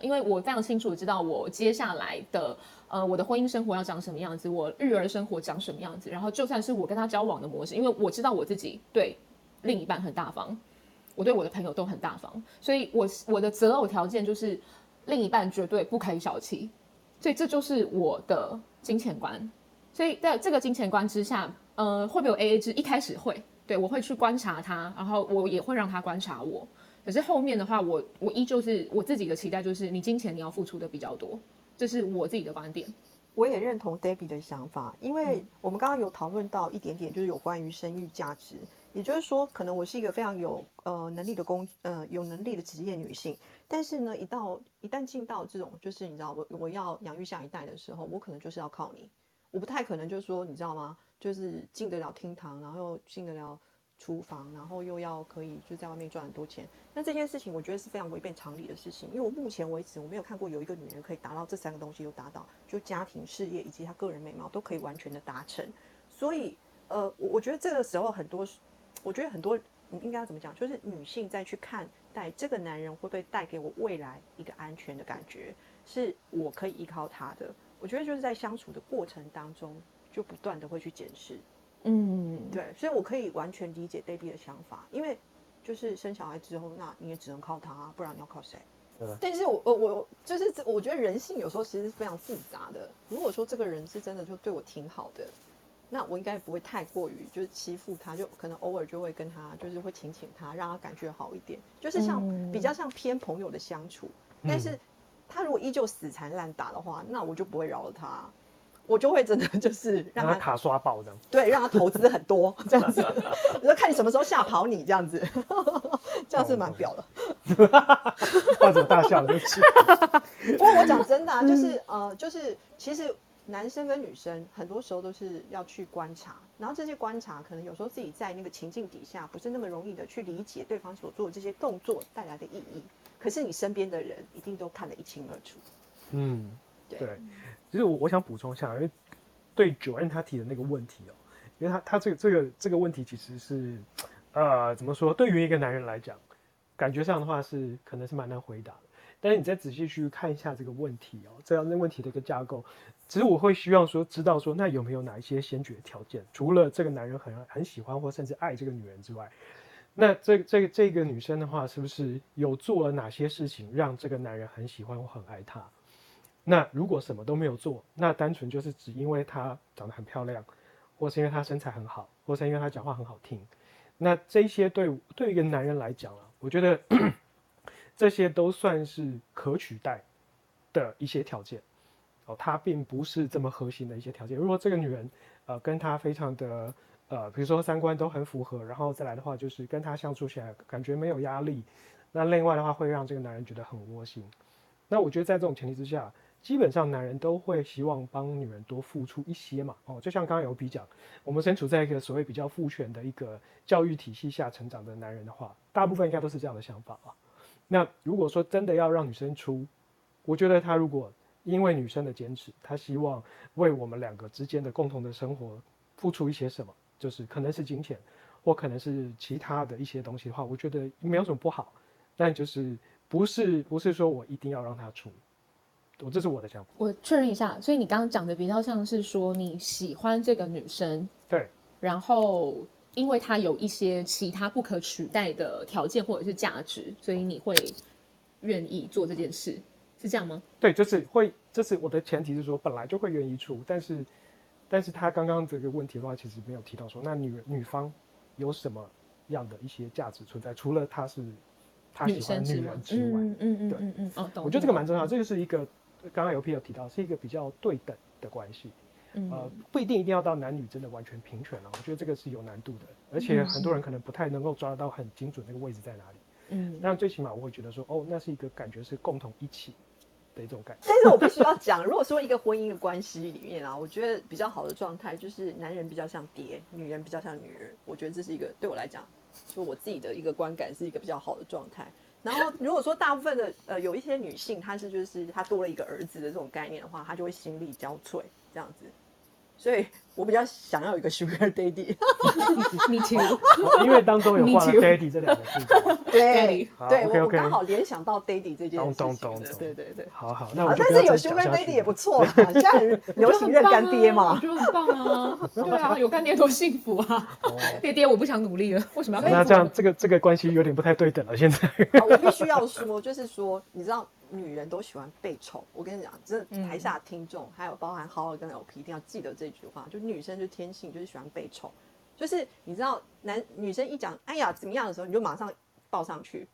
因为我非常清楚的知道我接下来的呃我的婚姻生活要长什么样子，我育儿生活长什么样子，然后就算是我跟他交往的模式，因为我知道我自己对另一半很大方，我对我的朋友都很大方，所以我我的择偶条件就是另一半绝对不可以小气，所以这就是我的金钱观。所以在这个金钱观之下，呃，会不会有 A A 制？一开始会，对我会去观察他，然后我也会让他观察我。可是后面的话，我我依旧是我自己的期待，就是你金钱你要付出的比较多，这是我自己的观点。我也认同 Debbie 的想法，因为我们刚刚有讨论到一点点，就是有关于生育价值，也就是说，可能我是一个非常有呃能力的工呃有能力的职业女性，但是呢，一到一旦进到这种就是你知道我我要养育下一代的时候，我可能就是要靠你，我不太可能就是说你知道吗？就是进得了厅堂，然后又进得了。厨房，然后又要可以就在外面赚很多钱，那这件事情我觉得是非常违背常理的事情。因为我目前为止我没有看过有一个女人可以达到这三个东西都达到，就家庭、事业以及她个人美貌都可以完全的达成。所以，呃，我我觉得这个时候很多，我觉得很多应该要怎么讲，就是女性再去看待这个男人会不会带给我未来一个安全的感觉，是我可以依靠他的。我觉得就是在相处的过程当中，就不断的会去检视。嗯，对，所以我可以完全理解 Baby 的想法，因为就是生小孩之后，那你也只能靠他，不然你要靠谁？但是我我我就是我觉得人性有时候其实是非常复杂的。如果说这个人是真的就对我挺好的，那我应该不会太过于就是欺负他，就可能偶尔就会跟他就是会请请他，让他感觉好一点，就是像比较像偏朋友的相处。但是他如果依旧死缠烂打的话，那我就不会饶了他。我就会真的就是 让他卡刷爆这样，对，让他投资很多这样子，我说看你什么时候吓跑你这样子，这样是蛮屌的。发什么大笑？对不起。不过我讲真的，啊，就是呃，就是其实男生跟女生很多时候都是要去观察，然后这些观察可能有时候自己在那个情境底下不是那么容易的去理解对方所做的这些动作带来的意义，可是你身边的人一定都看得一清二楚。嗯，对。其实我我想补充一下，因为对九 N 他提的那个问题哦，因为他他这个这个这个问题其实是，呃，怎么说？对于一个男人来讲，感觉上的话是可能是蛮难回答的。但是你再仔细去看一下这个问题哦，这样的问题的一个架构，其实我会希望说，知道说，那有没有哪一些先决条件？除了这个男人很很喜欢或甚至爱这个女人之外，那这这这个女生的话，是不是有做了哪些事情让这个男人很喜欢或很爱她？那如果什么都没有做，那单纯就是只因为她长得很漂亮，或是因为她身材很好，或是因为她讲话很好听，那这些对对一个男人来讲啊，我觉得 这些都算是可取代的一些条件哦，它并不是这么核心的一些条件。如果这个女人呃跟他非常的呃，比如说三观都很符合，然后再来的话就是跟他相处起来感觉没有压力，那另外的话会让这个男人觉得很窝心。那我觉得在这种前提之下。基本上男人都会希望帮女人多付出一些嘛，哦，就像刚刚有比讲，我们身处在一个所谓比较父权的一个教育体系下成长的男人的话，大部分应该都是这样的想法啊。那如果说真的要让女生出，我觉得他如果因为女生的坚持，他希望为我们两个之间的共同的生活付出一些什么，就是可能是金钱，或可能是其他的一些东西的话，我觉得没有什么不好，但就是不是不是说我一定要让他出。我这是我的想法。我确认一下，所以你刚刚讲的比较像是说你喜欢这个女生，对，然后因为她有一些其他不可取代的条件或者是价值，所以你会愿意做这件事，是这样吗？对，就是会，这是我的前提是说本来就会愿意出，但是，但是他刚刚这个问题的话，其实没有提到说那女女方有什么样的一些价值存在，除了她是他喜欢女人之外，嗯嗯嗯嗯嗯，哦，懂我觉得这个蛮重要，这个是一个。刚刚有朋友提到，是一个比较对等的关系，呃，不一定一定要到男女真的完全平权了。我觉得这个是有难度的，而且很多人可能不太能够抓得到很精准那个位置在哪里。嗯，那最起码我会觉得说，哦，那是一个感觉是共同一起的一种感觉。但是我必须要讲，如果说一个婚姻的关系里面啊，我觉得比较好的状态就是男人比较像爹，女人比较像女人。我觉得这是一个对我来讲，就我自己的一个观感是一个比较好的状态。然后，如果说大部分的呃有一些女性，她是就是她多了一个儿子的这种概念的话，她就会心力交瘁这样子。所以我比较想要有一个 Sugar Daddy。Me too。因为当中有画了 “daddy” 这两个字。对对，我刚好联想到 Daddy 这件事情对对对。好好，那我但是有 Sugar Daddy 也不错啦，现在很流行认干爹我嘛。觉得很棒啊！对啊，有干爹多幸福啊！哦爹爹，我不想努力了，为什么要那这样这个这个关系有点不太对等了。现在我必须要说，就是说，你知道，女人都喜欢被宠。我跟你讲，这台下听众，还有包含好尔跟 LP，一定要记得这句话，就女生就天性就是喜欢被宠。就是你知道，男女生一讲“哎呀怎么样”的时候，你就马上抱上去，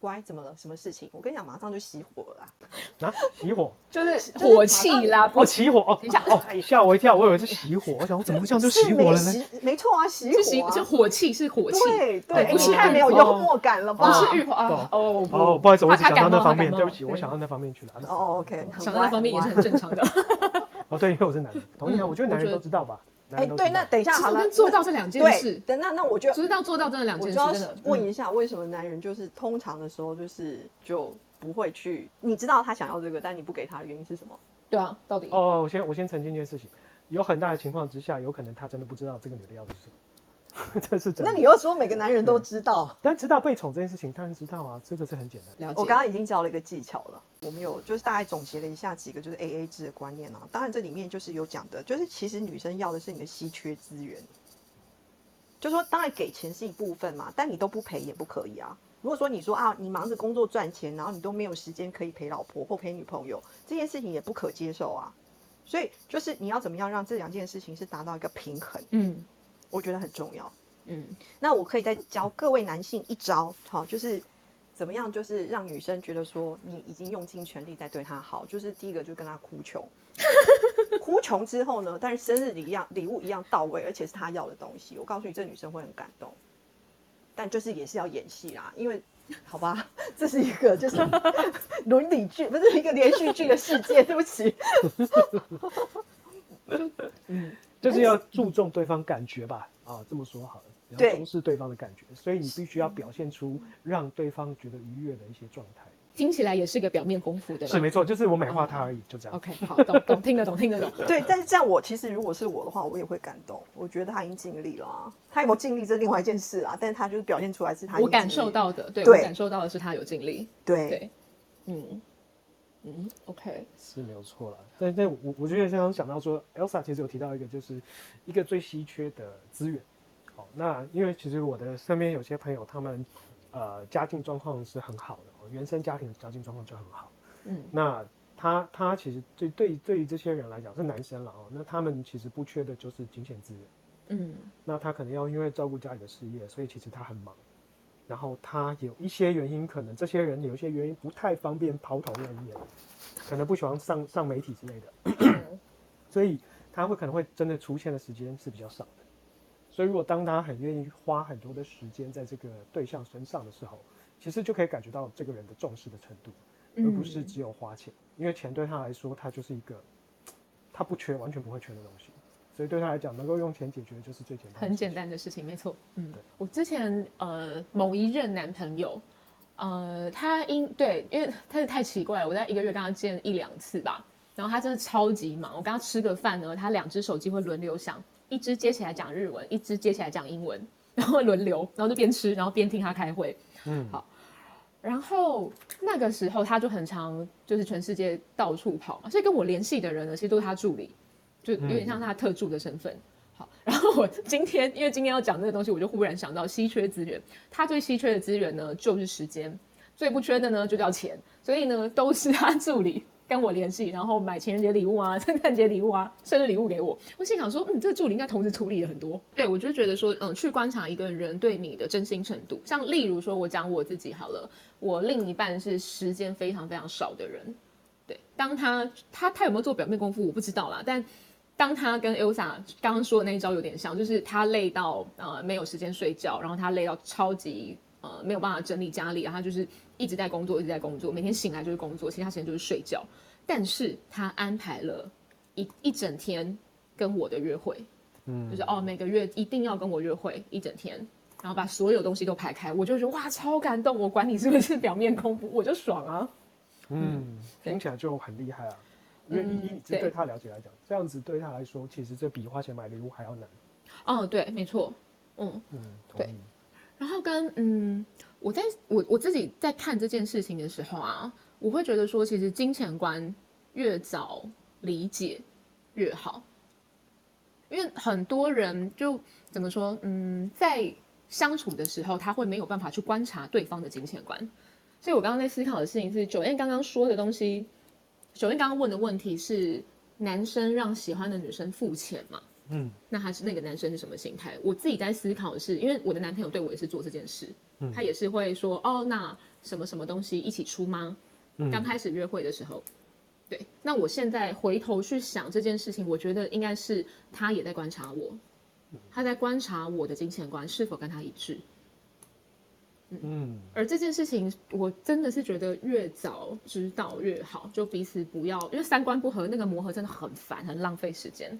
乖，怎么了？什么事情？我跟你讲，马上就熄火了啦。啊，起火就是火气啦，哦，起火哦，等一下哦，吓我一跳，我以为是熄火，我想我怎么会这样就是熄火了呢？熄，没错啊，熄火、啊。是火气是火气，对对，哦不是你太没有幽默感了吧？不是欲火啊懂哦哦，不好意思，我想到那方面，对不起，我对想到那方面去了。哦，OK，想到那方面也是很正常的。哦，对，因为我是男的，同意啊，嗯我觉得男人都知道吧？男哎，对，那等一下好了，知道跟做到这两件对事，等那那我就知道做到真的两件事，我就要问一下，为什么男人就是通常的时候就是就不会去？你知道他想要这个，但你不给他的原因是什么？对啊，到底哦，我先我先澄清一件事情，有很大的情况之下，有可能他真的不知道这个女的要的是什么，这是真的。那你又说每个男人都知道？但知道被宠这件事情，当然知道啊，这个是很简单。了解。我刚刚已经教了一个技巧了，我们有就是大概总结了一下几个就是 A A 制的观念啊。当然这里面就是有讲的，就是其实女生要的是你的稀缺资源，就说当然给钱是一部分嘛，但你都不赔也不可以啊。如果说你说啊，你忙着工作赚钱，然后你都没有时间可以陪老婆或陪女朋友，这件事情也不可接受啊。所以就是你要怎么样让这两件事情是达到一个平衡，嗯我觉得很重要。嗯，那我可以再教各位男性一招，好，就是怎么样，就是让女生觉得说你已经用尽全力在对她好。就是第一个就跟她哭穷，哭穷之后呢，但是生日礼一样礼物一样到位，而且是她要的东西。我告诉你，这女生会很感动，但就是也是要演戏啦，因为。好吧，这是一个就是 伦理剧，不是一个连续剧的世界。对不起，就是要注重对方感觉吧，啊，这么说好了，重视对方的感觉，所以你必须要表现出让对方觉得愉悦的一些状态。听起来也是个表面功夫的。是没错，就是我美化他而已，就这样。OK，好，懂懂，听得懂，听得懂。对，但是这样我其实如果是我的话，我也会感动。我觉得他已经尽力了、啊，他有没有尽力这是另外一件事啊。但是他就是表现出来是他已我感受到的，对对我感受到的是他有尽力。对对，嗯嗯，OK，是没有错了。但但我我觉得刚刚想到说，Elsa 其实有提到一个，就是一个最稀缺的资源。哦，那因为其实我的身边有些朋友，他们呃家境状况是很好的，哦原生家庭家境状况就很好。嗯那他他其实对对对于这些人来讲是男生了哦，那他们其实不缺的就是金钱资源。嗯那他可能要因为照顾家里的事业，所以其实他很忙。然后他有一些原因，可能这些人有一些原因不太方便抛头露面，可能不喜欢上上媒体之类的，所以他会可能会真的出现的时间是比较少的。所以如果当他很愿意花很多的时间在这个对象身上的时候，其实就可以感觉到这个人的重视的程度，而不是只有花钱，因为钱对他来说，他就是一个他不缺，完全不会缺的东西。所以对他来讲，能够用钱解决就是最简单的。很简单的事情，没错。嗯对，我之前呃某一任男朋友，呃，他因对，因为他是太奇怪了，我在一个月跟他见一两次吧，然后他真的超级忙，我跟他吃个饭呢，他两只手机会轮流响，一只接起来讲日文，一只接起来讲英文，然后轮流，然后就边吃，然后边听他开会。嗯，好然后那个时候他就很常就是全世界到处跑嘛，所以跟我联系的人呢，其实都是他助理，就有点像他特助的身份。好，然后我今天因为今天要讲这个东西，我就忽然想到稀缺资源，他最稀缺的资源呢就是时间，最不缺的呢就叫钱，所以呢都是他助理跟我联系，然后买情人节礼物啊、圣诞节礼物啊、生日礼物给我。我心想说，嗯，这个助理应该同时处理了很多。对我就觉得说，嗯，去观察一个人对你的真心程度，像例如说，我讲我自己好了，我另一半是时间非常非常少的人。对，当他他他有没有做表面功夫，我不知道啦，但。当他跟 Elsa 刚刚说的那一招有点像，就是他累到呃没有时间睡觉，然后他累到超级呃没有办法整理家里，然后他就是一直在工作，一直在工作，每天醒来就是工作，其他时间就是睡觉。但是他安排了一一整天跟我的约会，嗯就是哦每个月一定要跟我约会一整天，然后把所有东西都排开，我就觉得哇超感动，我管你是不是表面功夫，我就爽啊。嗯，听起来就很厉害啊。因为以你对对他了解来讲，这样子对他来说，其实这比花钱买礼物还要难。哦，对，没错，嗯。嗯，同对意。然后跟嗯，我在我我自己在看这件事情的时候啊，我会觉得说，其实金钱观越早理解越好，因为很多人就怎么说，嗯，在相处的时候，他会没有办法去观察对方的金钱观。所以我刚刚在思考的事情是，九燕刚刚说的东西，九燕刚刚问的问题是，男生让喜欢的女生付钱嘛？嗯，那他是那个男生是什么心态？我自己在思考的是，因为我的男朋友对我也是做这件事，嗯他也是会说，哦，那什么什么东西一起出吗？嗯刚开始约会的时候，对。那我现在回头去想这件事情，我觉得应该是他也在观察我，他在观察我的金钱观是否跟他一致。嗯，而这件事情，我真的是觉得越早知道越好，就彼此不要，因为三观不合，那个磨合真的很烦，很浪费时间。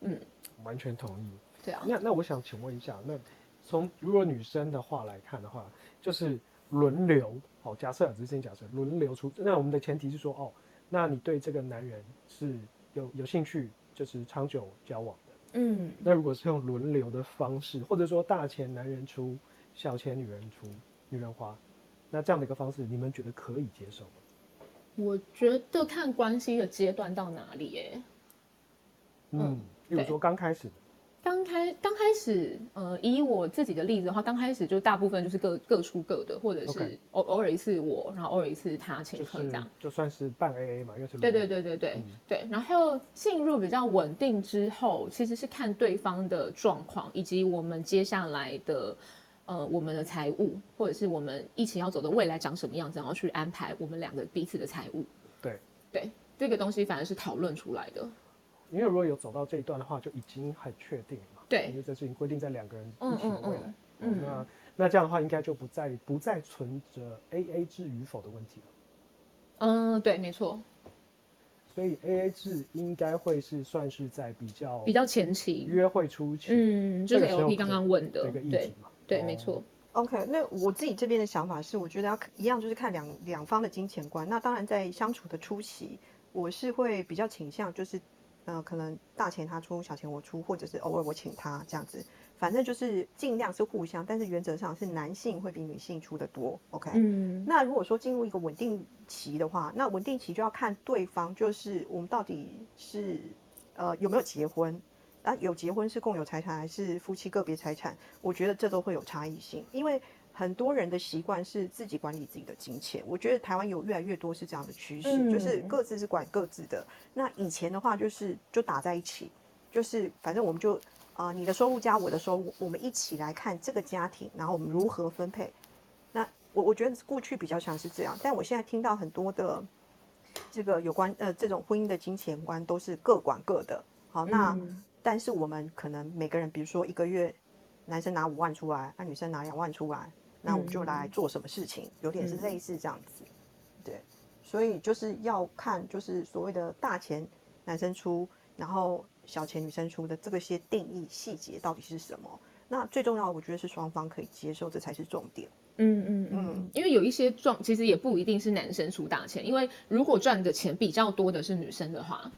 嗯完全同意。对啊，那那我想请问一下，那从如果女生的话来看的话，就是轮流哦，假设啊，只是先假设轮流出，那我们的前提是说哦，那你对这个男人是有有兴趣，就是长久交往的。嗯，那如果是用轮流的方式，或者说大钱男人出，小钱女人出，女人花，那这样的一个方式，你们觉得可以接受吗？我觉得看关系的阶段到哪里、耶。嗯，比如对。说刚开始的，刚开刚开始，呃，以我自己的例子的话，刚开始就大部分就是各各出各的，或者是偶偶尔一次我，然后偶尔一次他请客这样。就算是半 AA 嘛，因为是轮对对流对对对、嗯。对，然后进入比较稳定之后，其实是看对方的状况，以及我们接下来的呃我们的财务，或者是我们一起要走的未来长什么样子，然后去安排我们两个彼此的财务。对对，这个东西反而是讨论出来的。因为如果有走到这一段的话，就已经很确定了嘛。对因为这事情规定在两个人嗯一起的未来。嗯嗯那那这样的话，应该就不再不再存着 A A 制与否的问题了。嗯，对，没错，所以 A A 制应该会是算是在比较比较前期。约会初期嗯，就是 LP 刚刚问的这个，议题嘛。对，哦没错。OK，那我自己这边的想法是，我觉得要一样，就是看两两方的金钱观。那当然，在相处的初期，我是会比较倾向就是，呃，可能大钱他出，小钱我出，或者是偶尔我请他这样子，反正就是尽量是互相，但是原则上是男性会比女性出的多。OK，、嗯那如果说进入一个稳定期的话，那稳定期就要看对方，就是我们到底是呃有没有结婚，啊有结婚是共有财产还是夫妻个别财产，我觉得这都会有差异性，因为很多人的习惯是自己管理自己的金钱，我觉得台湾有越来越多是这样的趋势，就是嗯各自是管各自的。那以前的话就是就打在一起，就是反正我们就啊、你的收入加我的收入，我们一起来看这个家庭，然后我们如何分配。那我我觉得过去比较像是这样，但我现在听到很多的这个有关呃这种婚姻的金钱观都是各管各的。好，那、嗯但是我们可能每个人，比如说一个月男生拿五万出来，那、女生拿两万出来，那我们就来做什么事情，有点是类似这样子。对，所以就是要看就是所谓的大钱男生出，然后小钱女生出的这个些定义细节到底是什么。那最重要的，我觉得是双方可以接受，这才是重点。嗯嗯嗯，因为有一些状其实也不一定是男生出大钱，因为如果赚的钱比较多的是女生的话，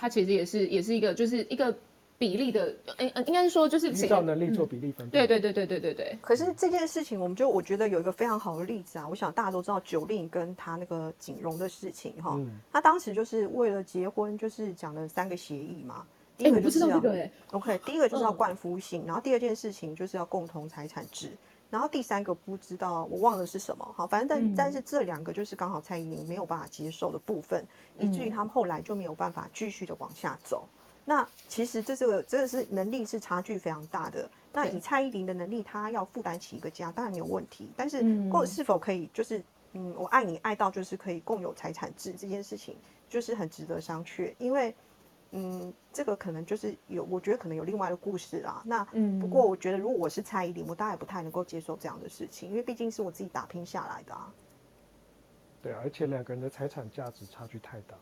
对他其实也是也是一个就是一个比例的，嗯嗯，应该是说就是依谁照能力做比例分配。对对对对对对对，可是这件事情，我们就我觉得有一个非常好的例子啊，我想大家都知道九令跟他那个景荣的事情哈，嗯他当时就是为了结婚，就是讲了三个协议嘛。第哎，一个就是要道这个哎，OK，第一个就是要嗯冠夫姓，然后第二件事情就是要共同财产制，然后第三个不知道我忘了是什么，好，反正但、嗯但是这两个就是刚好蔡依林没有办法接受的部分，以至于嗯他们后来就没有办法继续的往下走。那其实这是个真的是能力是差距非常大的。那以蔡依林的能力，她要负担起一个家，当然没有问题。但是嗯共是否可以就是嗯，我爱你爱到就是可以共有财产制这件事情，就是很值得商榷，因为嗯，这个可能就是有，我觉得可能有另外的故事啦。那嗯不过我觉得如果我是蔡依林，我大概不太能够接受这样的事情，因为毕竟是我自己打拼下来的啊。对，而且两个人的财产价值差距太大。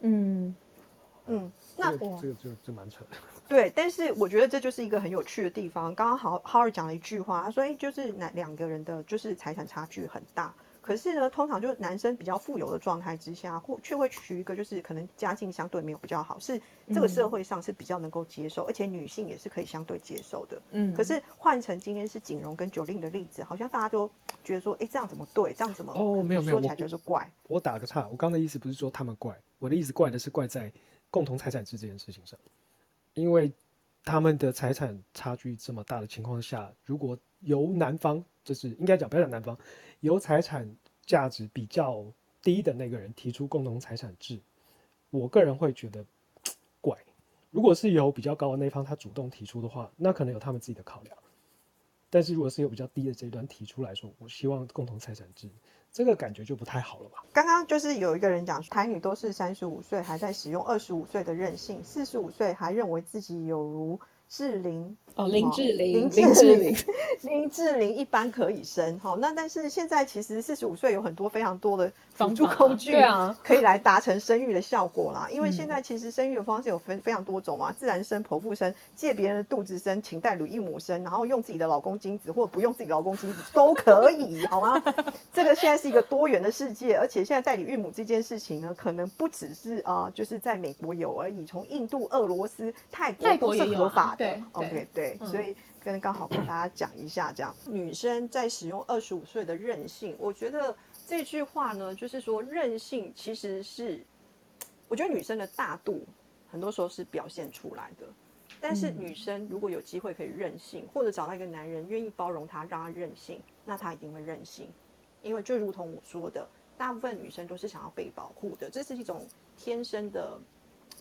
嗯嗯，那这个这个就就蛮扯的。对，但是我觉得这就是一个很有趣的地方。刚刚好浩尔讲了一句话，他说：“哎，就是哪两个人的就是财产差距很大，可是呢，通常就是男生比较富有的状态之下，或却会娶一个就是可能家境相对没有比较好，是这个社会上是比较能够接受，而且女性也是可以相对接受的。嗯，可是换成今天是景荣跟九令的例子，好像大家都觉得说，哎，这样怎么对？这样怎么？哦，没有没有，说起来就是怪。我打个岔，我刚的意思不是说他们怪，我的意思怪的是怪在共同财产制这件事情上，因为他们的财产差距这么大的情况下，如果由男方，就是应该讲不要讲男方，由财产价值比较低的那个人提出共同财产制，我个人会觉得怪。如果是由比较高的那方他主动提出的话，那可能有他们自己的考量。但是如果是有比较低的这一端提出来说，我希望共同财产制，这个感觉就不太好了吧？刚刚就是有一个人讲，台女都是三十五岁还在使用二十五岁的任性，四十五岁还认为自己有如。志玲哦，林志玲，林志玲，林志玲一般可以生哈。那但是现在其实四十五岁有很多非常多的辅助工具，对啊，可以来达成生育的效果啦。因为现在其实生育的方式有分非常多种嘛，自然生、剖腹生、借别人的肚子生、请代乳一母生，然后用自己的老公精子或者不用自己老公精子都可以，好吗？这个现在是一个多元的世界，而且现在代理孕母这件事情呢，可能不只是啊，就是在美国有而已，从印度、俄罗斯、泰国都是合法。对，OK，对，所以跟刚好跟大家讲一下，这样。女生在使用二十五岁的任性，我觉得这句话呢，就是说任性其实是，我觉得女生的大度很多时候是表现出来的，但是女生如果有机会可以任性，或者找到一个男人愿意包容她，让她任性，那她一定会任性，因为就如同我说的，大部分女生都是想要被保护的，这是一种天生的。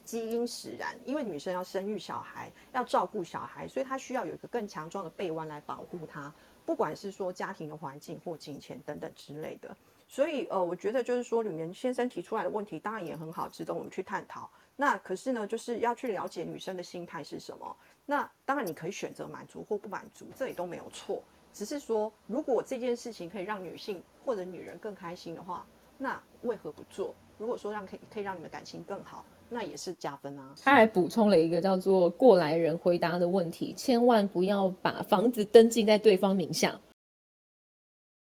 基因使然，因为女生要生育小孩，要照顾小孩，所以她需要有一个更强壮的臂弯来保护她，不管是说家庭的环境或金钱等等之类的。所以，呃，我觉得就是说，里面先生提出来的问题当然也很好，值得我们去探讨。那可是呢，就是要去了解女生的心态是什么。那当然你可以选择满足或不满足，这也都没有错。只是说，如果这件事情可以让女性或者女人更开心的话，那为何不做？如果说让可以可以让你们感情更好。那也是加分啊！他还补充了一个叫做“过来人回答”的问题，千万不要把房子登记在对方名下。